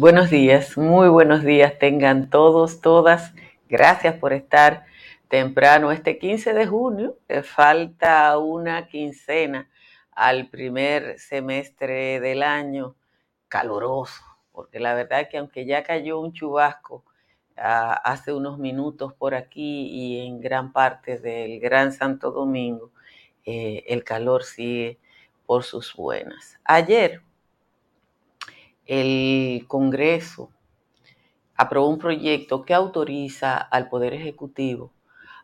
Buenos días, muy buenos días tengan todos, todas. Gracias por estar temprano este 15 de junio. Falta una quincena al primer semestre del año caluroso, porque la verdad es que aunque ya cayó un chubasco uh, hace unos minutos por aquí y en gran parte del Gran Santo Domingo, eh, el calor sigue por sus buenas. Ayer el Congreso aprobó un proyecto que autoriza al Poder Ejecutivo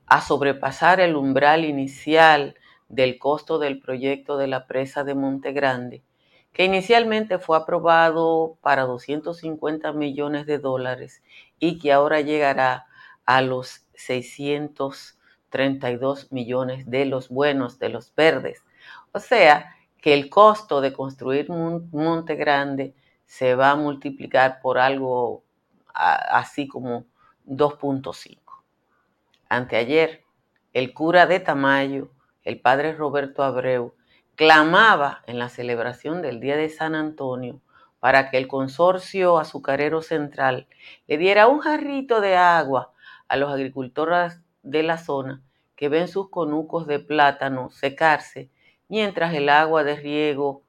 a sobrepasar el umbral inicial del costo del proyecto de la presa de Monte Grande, que inicialmente fue aprobado para 250 millones de dólares y que ahora llegará a los 632 millones de los buenos, de los verdes. O sea, que el costo de construir Monte Grande se va a multiplicar por algo así como 2.5. Anteayer, el cura de Tamayo, el padre Roberto Abreu, clamaba en la celebración del Día de San Antonio para que el consorcio azucarero central le diera un jarrito de agua a los agricultores de la zona que ven sus conucos de plátano secarse mientras el agua de riego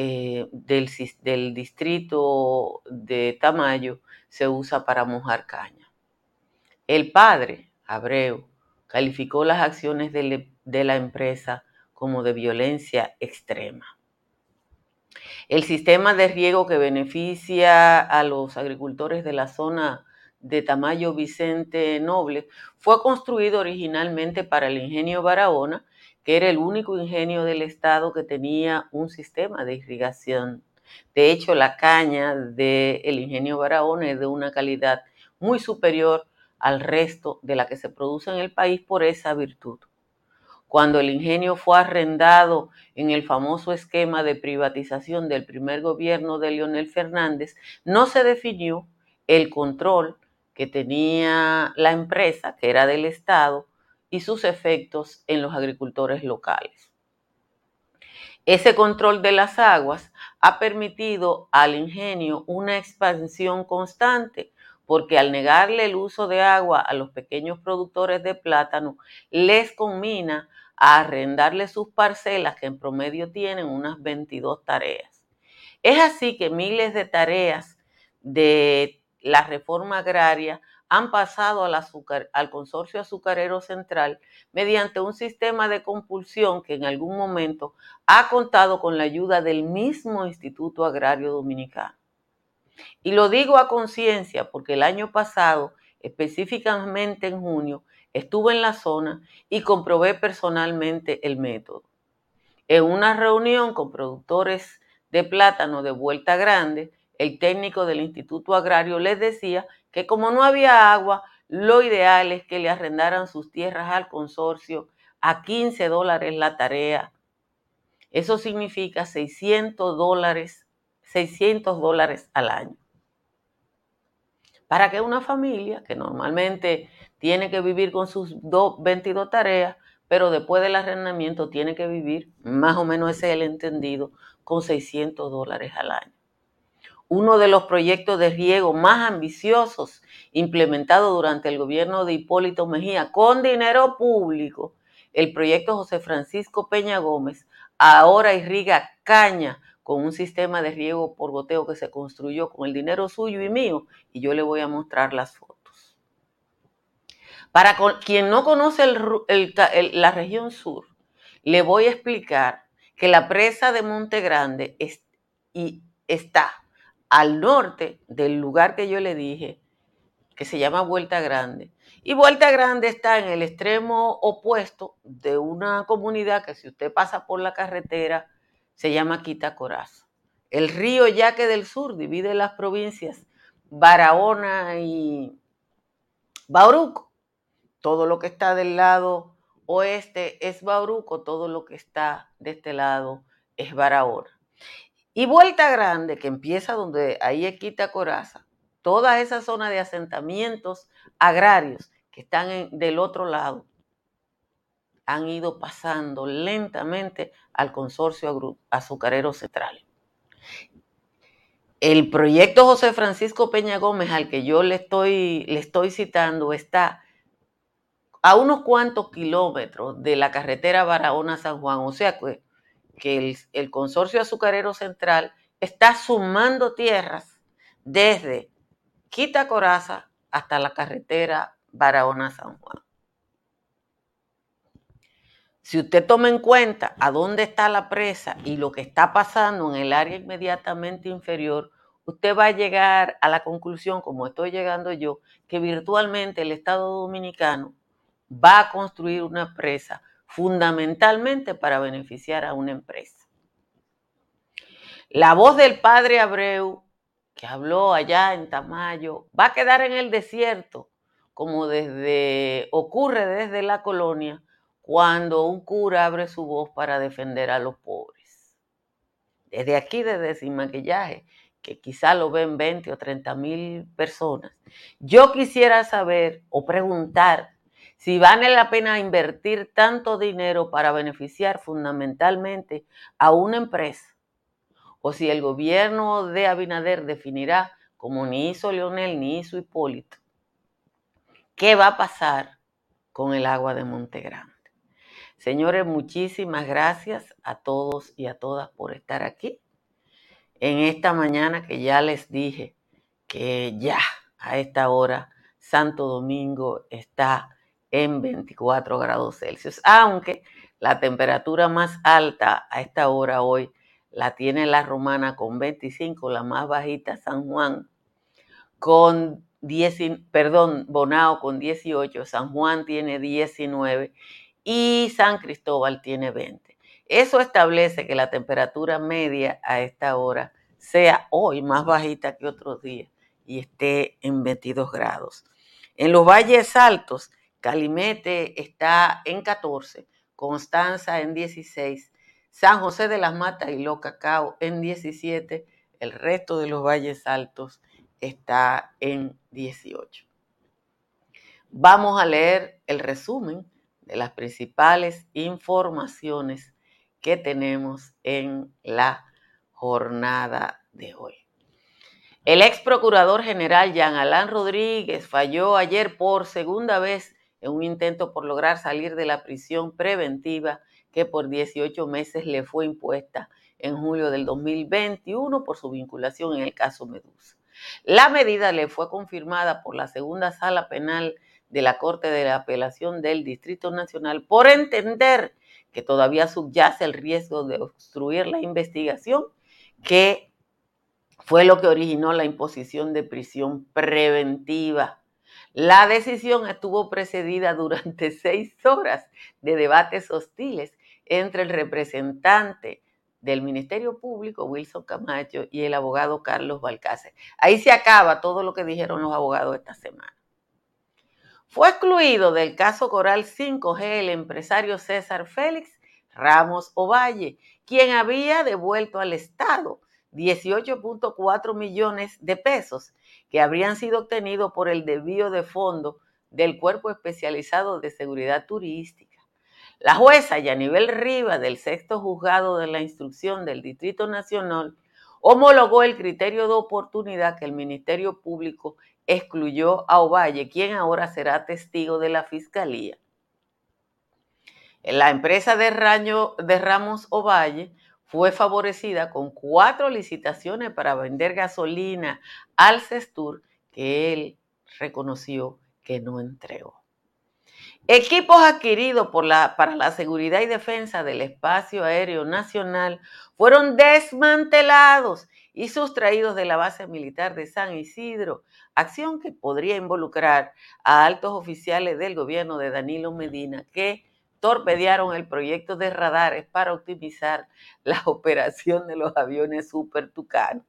eh, del, distrito de Tamayo se usa para mojar caña. El padre, Abreu, calificó las acciones de, de la empresa como de violencia extrema. El sistema de riego que beneficia a los agricultores de la zona de Tamayo Vicente Noble fue construido originalmente para el ingenio Barahona que era el único ingenio del estado que tenía un sistema de irrigación. De hecho, la caña del ingenio Barahona es de una calidad muy superior al resto de la que se produce en el país por esa virtud. Cuando el ingenio fue arrendado en el famoso esquema de privatización del primer gobierno de Leonel Fernández, no se definió el control que tenía la empresa, que era del Estado, y sus efectos en los agricultores locales. Ese control de las aguas ha permitido al ingenio una expansión constante, porque al negarle el uso de agua a los pequeños productores de plátano, les combina a arrendarle sus parcelas, que en promedio tienen unas 22 tareas. Es así que miles de tareas de la reforma agraria han pasado al, azúcar, al consorcio azucarero central mediante un sistema de compulsión que en algún momento ha contado con la ayuda del mismo Instituto Agrario Dominicano. Y lo digo a conciencia porque el año pasado, específicamente en junio, estuve en la zona y comprobé personalmente el método. En una reunión con productores de plátano de Vuelta Grande, el técnico del Instituto Agrario les decía que como no había agua, lo ideal es que le arrendaran sus tierras al consorcio a 15 dólares la tarea. Eso significa 600 dólares, 600 dólares al año. Para que una familia, que normalmente tiene que vivir con sus 22 tareas, pero después del arrendamiento tiene que vivir, más o menos ese es el entendido, con 600 dólares al año uno de los proyectos de riego más ambiciosos implementados durante el gobierno de Hipólito Mejía con dinero público, el proyecto José Francisco Peña Gómez, ahora irriga caña con un sistema de riego por goteo que se construyó con el dinero suyo y mío, y yo le voy a mostrar las fotos. Para quien no conoce la región sur, le voy a explicar que la presa de Monte Grande está al norte del lugar que yo le dije, que se llama Vuelta Grande. Y Vuelta Grande está en el extremo opuesto de una comunidad que si usted pasa por la carretera se llama Quitacorazo. El río Yaque del Sur divide las provincias Barahona y Bauruco. Todo lo que está del lado oeste es Bauruco, todo lo que está de este lado es Barahona. Y Vuelta Grande, que empieza donde ahí es Quita Coraza, toda esa zona de asentamientos agrarios que están del otro lado, han ido pasando lentamente al consorcio azucarero central. El proyecto José Francisco Peña Gómez, al que yo le estoy, le estoy citando, está a unos cuantos kilómetros de la carretera Barahona-San Juan. O sea que, que el, consorcio azucarero central está sumando tierras desde Quita Coraza hasta la carretera Barahona-San Juan. Si usted toma en cuenta a dónde está la presa y lo que está pasando en el área inmediatamente inferior, usted va a llegar a la conclusión, como estoy llegando yo, que virtualmente el Estado dominicano va a construir una presa fundamentalmente para beneficiar a una empresa. La voz del padre Abreu, que habló allá en Tamayo, va a quedar en el desierto, como desde ocurre desde la colonia, cuando un cura abre su voz para defender a los pobres. Desde aquí, desde Sin Maquillaje, que quizá lo ven 20 o 30 mil personas, yo quisiera saber o preguntar si vale la pena invertir tanto dinero para beneficiar fundamentalmente a una empresa, o si el gobierno de Abinader definirá, como ni hizo Leonel ni hizo Hipólito, qué va a pasar con el agua de Montegrande. Señores, muchísimas gracias a todos y a todas por estar aquí. En esta mañana que ya les dije que ya a esta hora Santo Domingo está en 24 grados Celsius, aunque la temperatura más alta a esta hora hoy la tiene la romana con 25, la más bajita San Juan con 10, perdón, Bonao con 18, San Juan tiene 19 y San Cristóbal tiene 20. Eso establece que la temperatura media a esta hora sea hoy más bajita que otros días y esté en 22 grados. En los valles altos, Calimete está en 14, Constanza en 16, San José de las Matas y Locacao en 17, el resto de los valles altos está en 18. Vamos a leer el resumen de las principales informaciones que tenemos en la jornada de hoy. El ex procurador general Jean Alain Rodríguez falló ayer por segunda vez en un intento por lograr salir de la prisión preventiva que por 18 meses le fue impuesta en julio del 2021 por su vinculación en el caso Medusa. La medida le fue confirmada por la segunda sala penal de la Corte de la Apelación del Distrito Nacional por entender que todavía subyace el riesgo de obstruir la investigación, que fue lo que originó la imposición de prisión preventiva. La decisión estuvo precedida durante seis horas de debates hostiles entre el representante del Ministerio Público, Wilson Camacho, y el abogado Carlos Balcácer. Ahí se acaba todo lo que dijeron los abogados esta semana. Fue excluido del caso Coral 5G el empresario César Félix Ramos Ovalle, quien había devuelto al Estado 18.4 millones de pesos que habrían sido obtenidos por el desvío de fondo del Cuerpo Especializado de Seguridad Turística. La jueza Yanivel Riva del sexto juzgado de la instrucción del Distrito Nacional homologó el criterio de oportunidad que el Ministerio Público excluyó a Ovalle, quien ahora será testigo de la fiscalía. La empresa de, de Ramos Ovalle fue favorecida con cuatro licitaciones para vender gasolina al Cestur que él reconoció que no entregó. Equipos adquiridos para la seguridad y defensa del espacio aéreo nacional fueron desmantelados y sustraídos de la base militar de San Isidro, acción que podría involucrar a altos oficiales del gobierno de Danilo Medina que torpedearon el proyecto de radares para optimizar la operación de los aviones Super Tucano.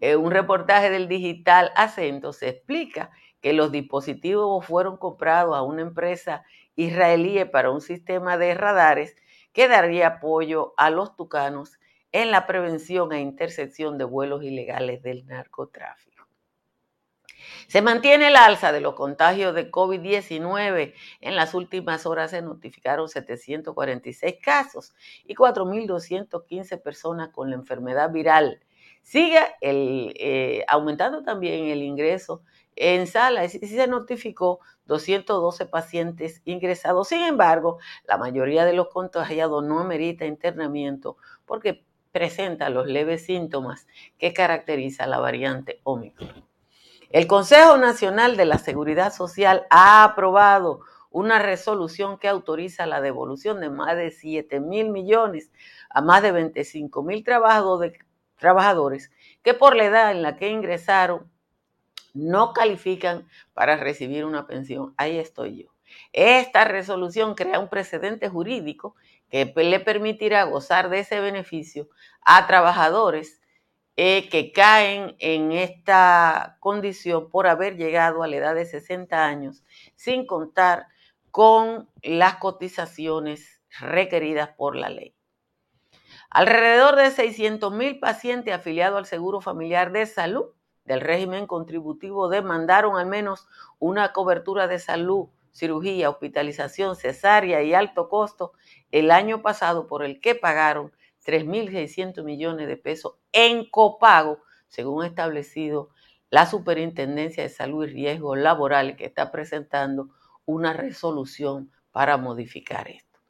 En un reportaje del digital Acento se explica que los dispositivos fueron comprados a una empresa israelí para un sistema de radares que daría apoyo a los tucanos en la prevención e intercepción de vuelos ilegales del narcotráfico. Se mantiene el alza de los contagios de COVID-19. En las últimas horas se notificaron 746 casos y 4.215 personas con la enfermedad viral, Sigue eh, aumentando también el ingreso en sala. Sí se notificó 212 pacientes ingresados. Sin embargo, la mayoría de los contagiados no amerita internamiento porque presenta los leves síntomas que caracteriza la variante Omicron. El Consejo Nacional de la Seguridad Social ha aprobado una resolución que autoriza la devolución de más de 7 mil millones a más de 25 mil trabajadores que por la edad en la que ingresaron no califican para recibir una pensión. Ahí estoy yo. Esta resolución crea un precedente jurídico que le permitirá gozar de ese beneficio a trabajadores eh, que caen en esta condición por haber llegado a la edad de 60 años sin contar con las cotizaciones requeridas por la ley. Alrededor de 600 mil pacientes afiliados al Seguro Familiar de Salud del régimen contributivo demandaron al menos una cobertura de salud, cirugía, hospitalización, cesárea y alto costo el año pasado por el que pagaron 3.600 millones de pesos en copago, según establecido la Superintendencia de Salud y Riesgos Laborales que está presentando una resolución para modificar esto.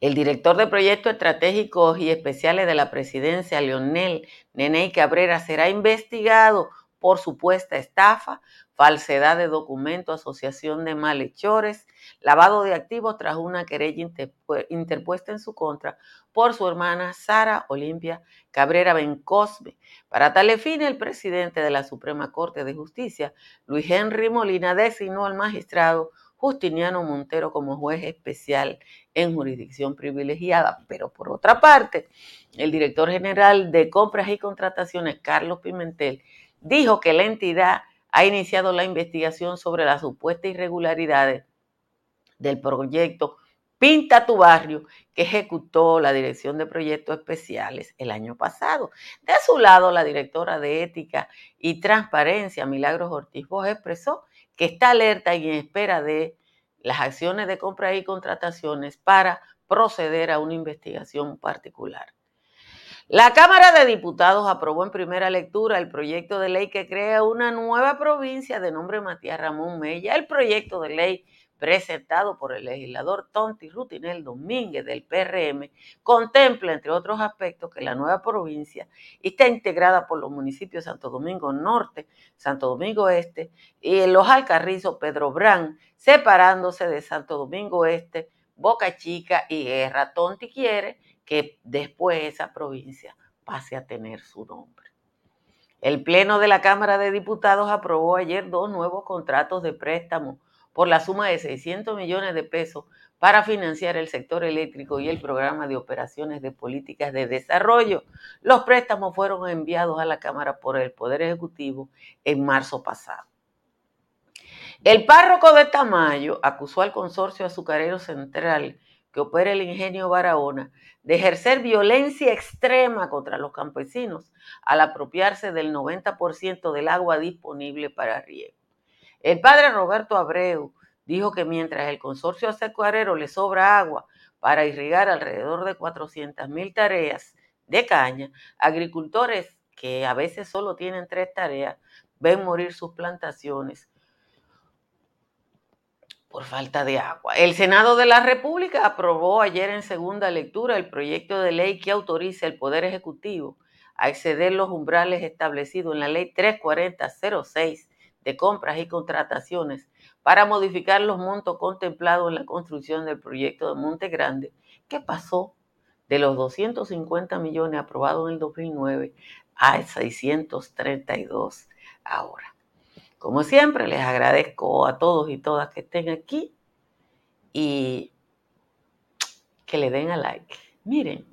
El director de proyectos estratégicos y especiales de la presidencia, Leonel Neney Cabrera, será investigado por supuesta estafa, falsedad de documentos, asociación de malhechores, lavado de activos tras una querella interpuesta en su contra por su hermana Sara Olimpia Cabrera Bencosme. Para tal fin, el presidente de la Suprema Corte de Justicia, Luis Henry Molina, designó al magistrado Justiniano Montero como juez especial en jurisdicción privilegiada. Pero por otra parte, el director general de compras y contrataciones, Carlos Pimentel, dijo que la entidad ha iniciado la investigación sobre las supuestas irregularidades del proyecto Pinta tu barrio que ejecutó la Dirección de Proyectos Especiales el año pasado. De su lado, la directora de Ética y Transparencia, Milagros Ortiz Vos, expresó que está alerta y en espera de las acciones de compra y contrataciones para proceder a una investigación particular. La Cámara de Diputados aprobó en primera lectura el proyecto de ley que crea una nueva provincia de nombre Matías Ramón Mella. El proyecto de ley presentado por el legislador Tonti Rutinel Domínguez del PRM, contempla, entre otros aspectos, que la nueva provincia está integrada por los municipios Santo Domingo Norte, Santo Domingo Este y los Alcarrizos Pedro Brán, separándose de Santo Domingo Este, Boca Chica y Guerra. Tonti quiere que después esa provincia pase a tener su nombre. El Pleno de la Cámara de Diputados aprobó ayer dos nuevos contratos de préstamo por la suma de 600 millones de pesos para financiar el sector eléctrico y el programa de operaciones de políticas de desarrollo. Los préstamos fueron enviados a la Cámara por el Poder Ejecutivo en marzo pasado. El párroco de Tamayo acusó al consorcio azucarero central que opera el ingenio Barahona de ejercer violencia extrema contra los campesinos al apropiarse del 90% del agua disponible para riego. El padre Roberto Abreu dijo que mientras el consorcio azucarero le sobra agua para irrigar alrededor de 400 mil tareas de caña, agricultores que a veces solo tienen tres tareas ven morir sus plantaciones por falta de agua. El Senado de la República aprobó ayer en segunda lectura el proyecto de ley que autoriza el Poder Ejecutivo a exceder los umbrales establecidos en la ley 34006 de compras y contrataciones para modificar los montos contemplados en la construcción del proyecto de Monte Grande, que pasó de los 250 millones aprobados en el 2009 a 632 ahora. Como siempre, les agradezco a todos y todas que estén aquí y que le den a like. Miren,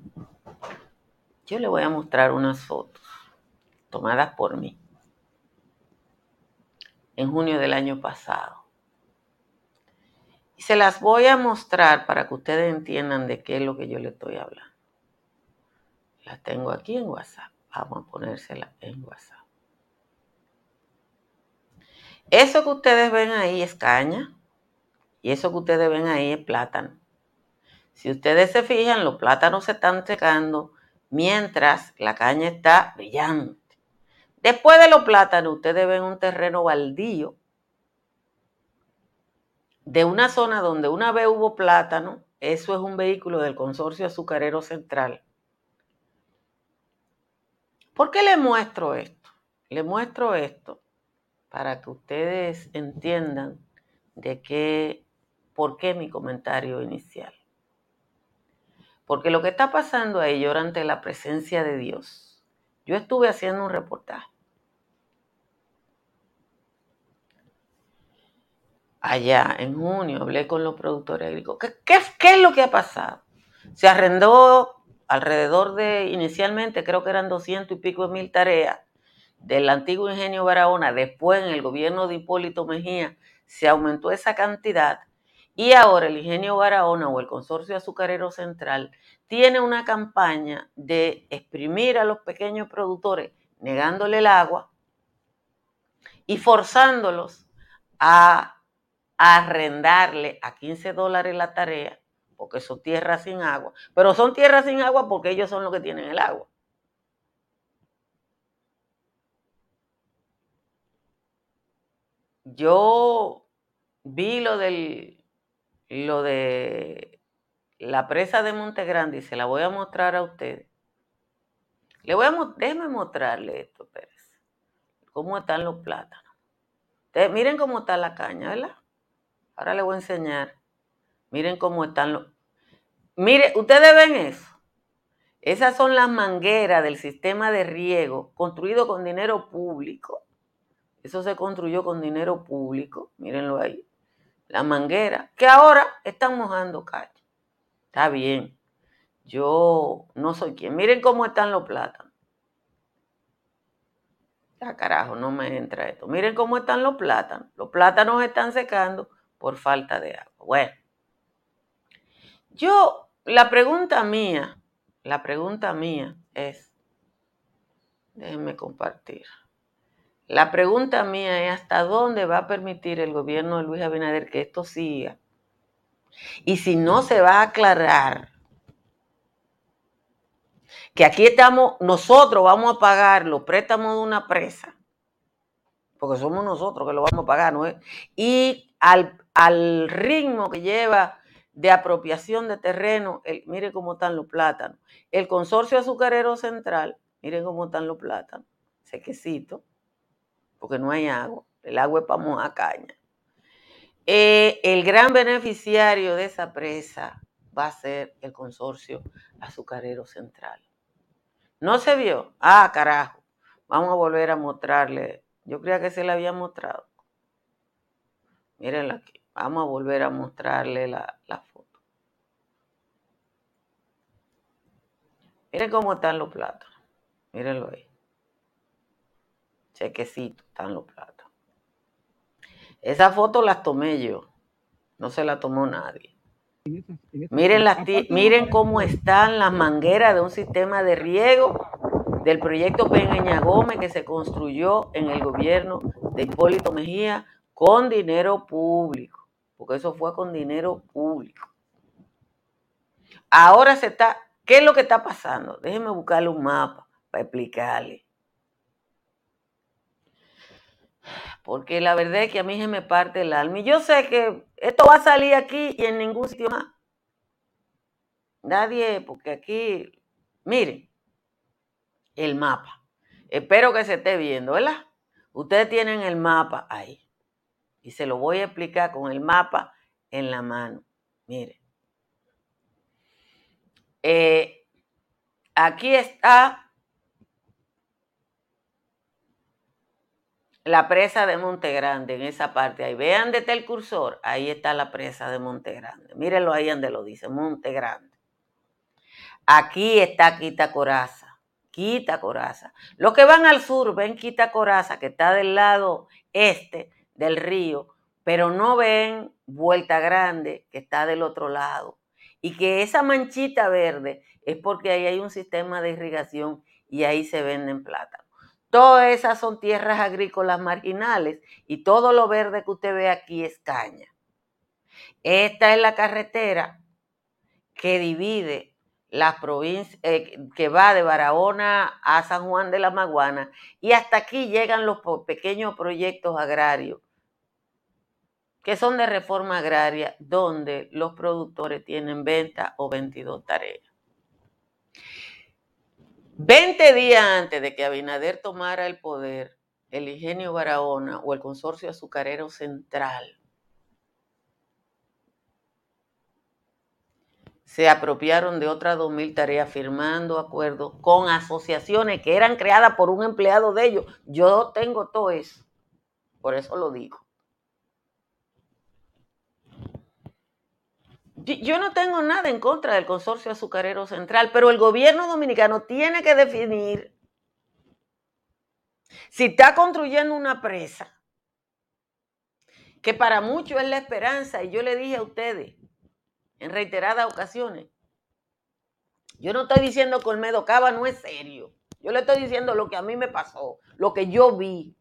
yo les voy a mostrar unas fotos tomadas por mí en junio del año pasado. Y se las voy a mostrar para que ustedes entiendan de qué es lo que yo le estoy hablando. Las tengo aquí en WhatsApp. Vamos a ponérsela en WhatsApp. Eso que ustedes ven ahí es caña y eso que ustedes ven ahí es plátano. Si ustedes se fijan, los plátanos se están secando mientras la caña está brillante. Después de los plátanos, ustedes ven un terreno baldío de una zona donde una vez hubo plátano, eso es un vehículo del Consorcio Azucarero Central. ¿Por qué le muestro esto? Le muestro esto para que ustedes entiendan de qué, por qué mi comentario inicial. Porque lo que está pasando ahí, yo ante la presencia de Dios, yo estuve haciendo un reportaje. Allá en junio hablé con los productores agrícolas. ¿Qué, qué es lo que ha pasado? Se arrendó alrededor de, inicialmente creo que eran 200 y pico de mil tareas del antiguo ingenio Barahona, después en el gobierno de Hipólito Mejía se aumentó esa cantidad y ahora el ingenio Barahona o el consorcio azucarero central tiene una campaña de exprimir a los pequeños productores negándole el agua y forzándolos a arrendarle a 15 dólares la tarea, porque son tierras sin agua, pero son tierras sin agua porque ellos son los que tienen el agua. Yo vi lo del lo de la presa de Monte Grande y se la voy a mostrar a ustedes. Le voy a mostrarle esto, Pérez. Cómo están los plátanos. miren cómo está la caña, ¿verdad? Ahora le voy a enseñar. Miren cómo están los. Mire, ustedes ven eso. Esas son las mangueras del sistema de riego construido con dinero público eso se construyó con dinero público, mírenlo ahí. La manguera, que ahora están mojando calle. Está bien. Yo no soy quien. Miren cómo están los plátanos. Ya carajo, no me entra esto. Miren cómo están los plátanos. Los plátanos están secando por falta de agua. Bueno, yo, la pregunta mía, la pregunta mía es, déjenme compartir. La pregunta mía es hasta dónde va a permitir el gobierno de Luis Abinader que esto siga. Y si no se va a aclarar que aquí estamos, nosotros vamos a pagar los préstamos de una presa, porque somos nosotros que lo vamos a pagar, ¿no? Y al, al ritmo que lleva de apropiación de terreno, el, mire cómo están los plátanos. El consorcio azucarero central, miren cómo están los plátanos, sequecito porque no hay agua. El agua es para mojar caña. Eh, el gran beneficiario de esa presa va a ser el consorcio azucarero central. ¿No se vio? Ah, carajo. Vamos a volver a mostrarle. Yo creía que se le había mostrado. Mírenla aquí. Vamos a volver a mostrarle la, la foto. Miren cómo están los platos. Mírenlo ahí chequecito, están los platos. Esa foto las tomé yo, no se la tomó nadie. Miren, las miren cómo están las mangueras de un sistema de riego del proyecto Peña Gómez que se construyó en el gobierno de Hipólito Mejía con dinero público, porque eso fue con dinero público. Ahora se está, ¿qué es lo que está pasando? Déjenme buscarle un mapa para explicarle. Porque la verdad es que a mí se me parte el alma. Y yo sé que esto va a salir aquí y en ningún sitio más. Nadie, porque aquí, miren, el mapa. Espero que se esté viendo, ¿verdad? Ustedes tienen el mapa ahí. Y se lo voy a explicar con el mapa en la mano. Miren. Eh, aquí está la presa de Monte Grande, en esa parte ahí. Vean está el cursor, ahí está la presa de Monte Grande. Mírenlo ahí donde lo dice, Monte Grande. Aquí está Quita Coraza, Quita Coraza. Los que van al sur ven Quita Coraza, que está del lado este del río, pero no ven Vuelta Grande, que está del otro lado. Y que esa manchita verde es porque ahí hay un sistema de irrigación y ahí se venden plátanos. Todas esas son tierras agrícolas marginales y todo lo verde que usted ve aquí es caña. Esta es la carretera que divide la provincia, eh, que va de Barahona a San Juan de la Maguana, y hasta aquí llegan los pequeños proyectos agrarios, que son de reforma agraria, donde los productores tienen 20 o 22 tareas. 20 días antes de que Abinader tomara el poder, el ingenio Barahona o el consorcio azucarero central se apropiaron de otras 2.000 tareas firmando acuerdos con asociaciones que eran creadas por un empleado de ellos. Yo tengo todo eso, por eso lo digo. Yo no tengo nada en contra del consorcio azucarero central, pero el gobierno dominicano tiene que definir si está construyendo una presa, que para muchos es la esperanza, y yo le dije a ustedes, en reiteradas ocasiones. Yo no estoy diciendo que Olmedo Cava no es serio. Yo le estoy diciendo lo que a mí me pasó, lo que yo vi.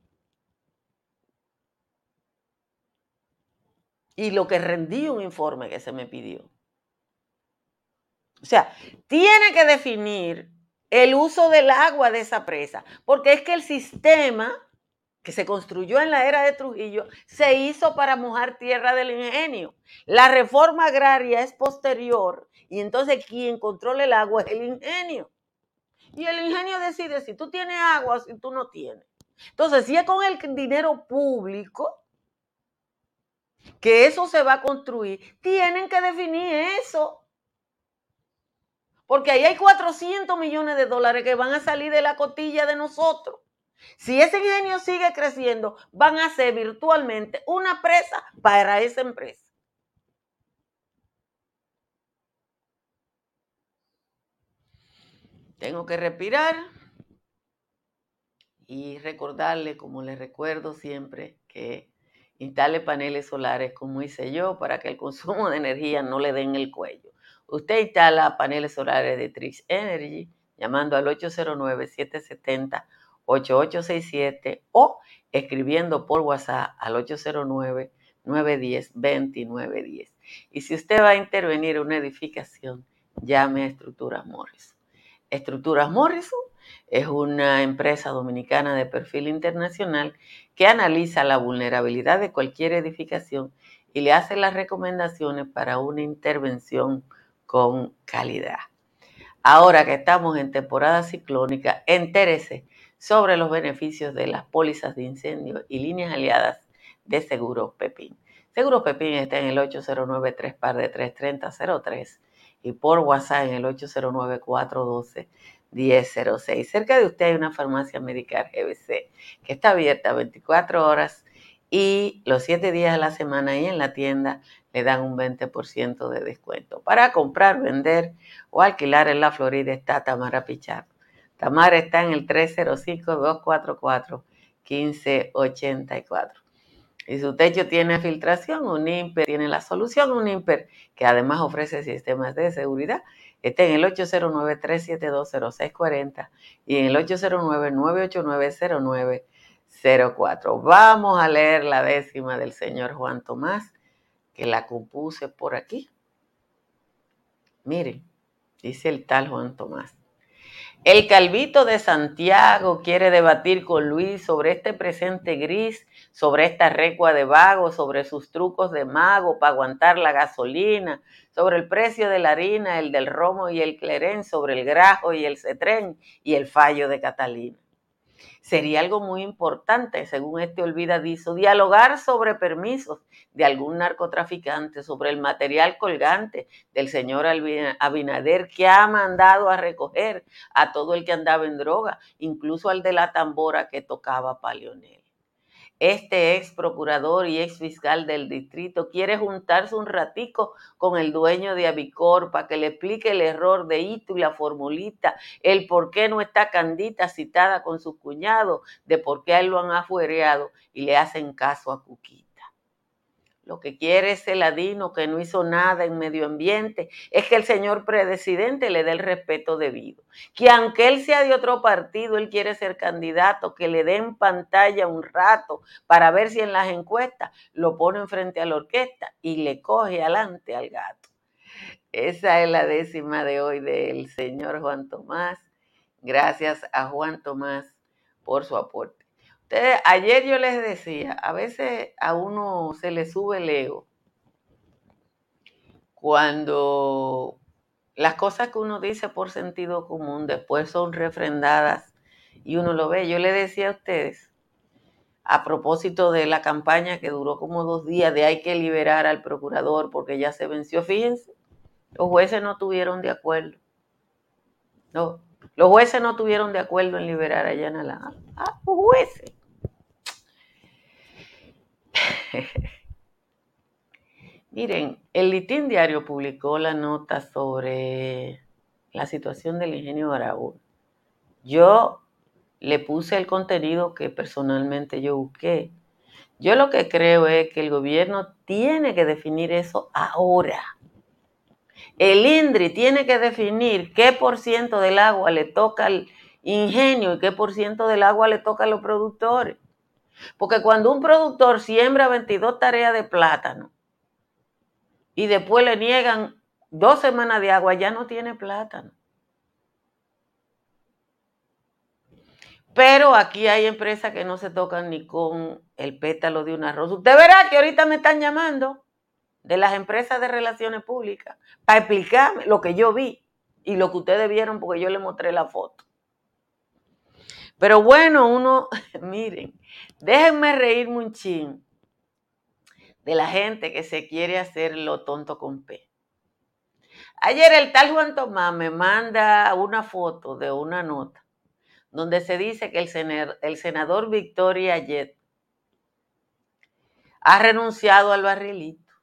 Y lo que rendí un informe que se me pidió. O sea, tiene que definir el uso del agua de esa presa, porque es que el sistema que se construyó en la era de Trujillo, se hizo para mojar tierra del ingenio. La reforma agraria es posterior y entonces quien controla el agua es el ingenio. Y el ingenio decide si tú tienes agua o si tú no tienes. Entonces, si es con el dinero público que eso se va a construir, tienen que definir eso. Porque ahí hay 400 millones de dólares que van a salir de la cotilla de nosotros. Si ese ingenio sigue creciendo, van a ser virtualmente una presa para esa empresa. Tengo que respirar y recordarle, como les recuerdo siempre, que instale paneles solares como hice yo para que el consumo de energía no le den el cuello. Usted instala paneles solares de Trix Energy llamando al 809 770 8867 o escribiendo por WhatsApp al 809-910-2910. Y si usted va a intervenir en una edificación, llame a Estructuras Morrison. Estructuras Morrison es una empresa dominicana de perfil internacional que analiza la vulnerabilidad de cualquier edificación y le hace las recomendaciones para una intervención con calidad. Ahora que estamos en temporada ciclónica, entérese sobre los beneficios de las pólizas de incendio y líneas aliadas de Seguros Pepín. Seguros Pepín está en el 809 3 par de 33003 y por WhatsApp en el 809 412 1006. Cerca de usted hay una farmacia medical GBC que está abierta 24 horas y los 7 días de la semana y en la tienda le dan un 20% de descuento. Para comprar, vender o alquilar en la Florida está Tamara Pichardo. Tamara está en el 305-244-1584. Y su techo tiene filtración, un IMPER tiene la solución, un IMPER que además ofrece sistemas de seguridad. Está en el 809-372-0640 y en el 809-989-0904. Vamos a leer la décima del señor Juan Tomás, que la compuse por aquí. Miren, dice el tal Juan Tomás. El Calvito de Santiago quiere debatir con Luis sobre este presente gris, sobre esta recua de vago, sobre sus trucos de mago para aguantar la gasolina, sobre el precio de la harina, el del romo y el clerén, sobre el grajo y el cetren y el fallo de Catalina sería algo muy importante, según este olvidadizo, dialogar sobre permisos de algún narcotraficante, sobre el material colgante del señor Abinader que ha mandado a recoger a todo el que andaba en droga, incluso al de la tambora que tocaba Palionel. Este ex procurador y ex fiscal del distrito quiere juntarse un ratico con el dueño de Avicor para que le explique el error de Itu y la formulita, el por qué no está Candita citada con su cuñado, de por qué a él lo han afuereado y le hacen caso a Cuquita. Lo que quiere ese ladino que no hizo nada en medio ambiente es que el señor presidente le dé el respeto debido. Que aunque él sea de otro partido, él quiere ser candidato, que le den pantalla un rato para ver si en las encuestas lo ponen frente a la orquesta y le coge adelante al gato. Esa es la décima de hoy del señor Juan Tomás. Gracias a Juan Tomás por su aporte. Ustedes, ayer yo les decía, a veces a uno se le sube el ego cuando las cosas que uno dice por sentido común después son refrendadas y uno lo ve. Yo le decía a ustedes, a propósito de la campaña que duró como dos días de hay que liberar al procurador porque ya se venció, fíjense, los jueces no tuvieron de acuerdo. No, los jueces no tuvieron de acuerdo en liberar a Yanala. Ah, los jueces. Miren, el Litín Diario publicó la nota sobre la situación del ingenio Barahona. Yo le puse el contenido que personalmente yo busqué. Yo lo que creo es que el gobierno tiene que definir eso ahora. El INDRI tiene que definir qué por ciento del agua le toca al ingenio y qué por ciento del agua le toca a los productores. Porque cuando un productor siembra 22 tareas de plátano y después le niegan dos semanas de agua, ya no tiene plátano. Pero aquí hay empresas que no se tocan ni con el pétalo de una rosa. Usted verá que ahorita me están llamando de las empresas de relaciones públicas para explicarme lo que yo vi y lo que ustedes vieron porque yo les mostré la foto. Pero bueno, uno, miren, déjenme reírme un chin de la gente que se quiere hacer lo tonto con P. Ayer el tal Juan Tomás me manda una foto de una nota donde se dice que el, senador Victoria Ayet ha renunciado al barrilito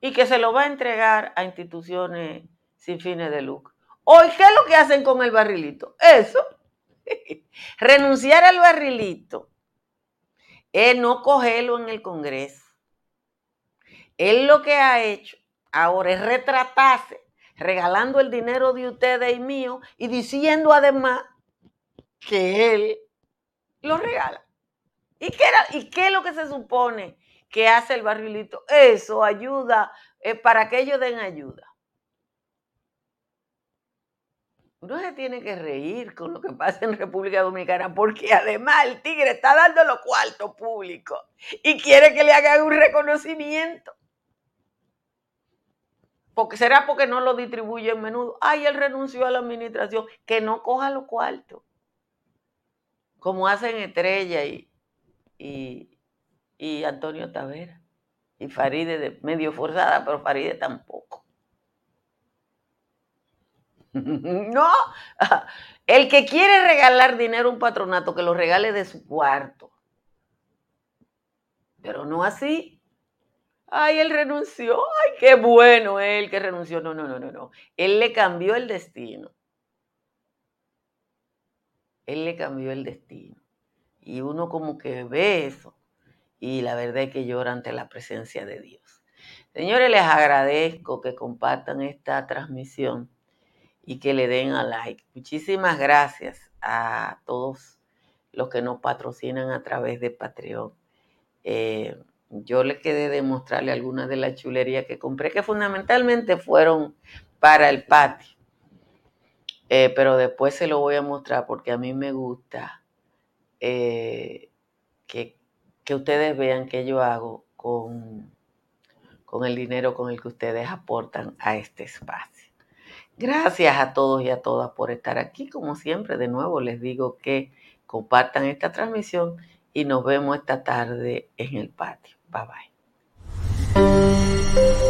y que se lo va a entregar a instituciones sin fines de lucro. Hoy, ¿qué es lo que hacen con el barrilito? Eso. Renunciar al barrilito es no cogerlo en el Congreso él lo que ha hecho ahora es retratarse, regalando el dinero de ustedes y mío y diciendo además que él lo regala. ¿Y qué, era, ¿Y qué es lo que se supone que hace el barrilito? Eso ayuda eh, para que ellos den ayuda. Uno se tiene que reír con lo que pasa en República Dominicana, porque además el tigre está dando los cuartos públicos y quiere que le hagan un reconocimiento será porque no lo distribuye en menudo. Ay, él renunció a la administración. Que no coja los cuartos. Como hacen Estrella y, y, Antonio Tavera. Y Faride de medio forzada, pero Faride tampoco. no, el que quiere regalar dinero a un patronato, que lo regale de su cuarto. Pero no así. Ay, él renunció. Ay, qué bueno él que renunció. No, no, no, no, no. Él le cambió el destino. Él le cambió el destino. Y uno como que ve eso. Y la verdad es que llora ante la presencia de Dios. Señores, les agradezco que compartan esta transmisión y que le den a like. Muchísimas gracias a todos los que nos patrocinan a través de Patreon. Eh, yo le quedé de mostrarle algunas de las chulerías que compré, que fundamentalmente fueron para el patio. Eh, pero después se lo voy a mostrar porque a mí me gusta eh, que, ustedes vean qué yo hago con, con el dinero con el que ustedes aportan a este espacio. Gracias a todos y a todas por estar aquí. Como siempre, de nuevo les digo que compartan esta transmisión y nos vemos esta tarde en el patio. Bye bye.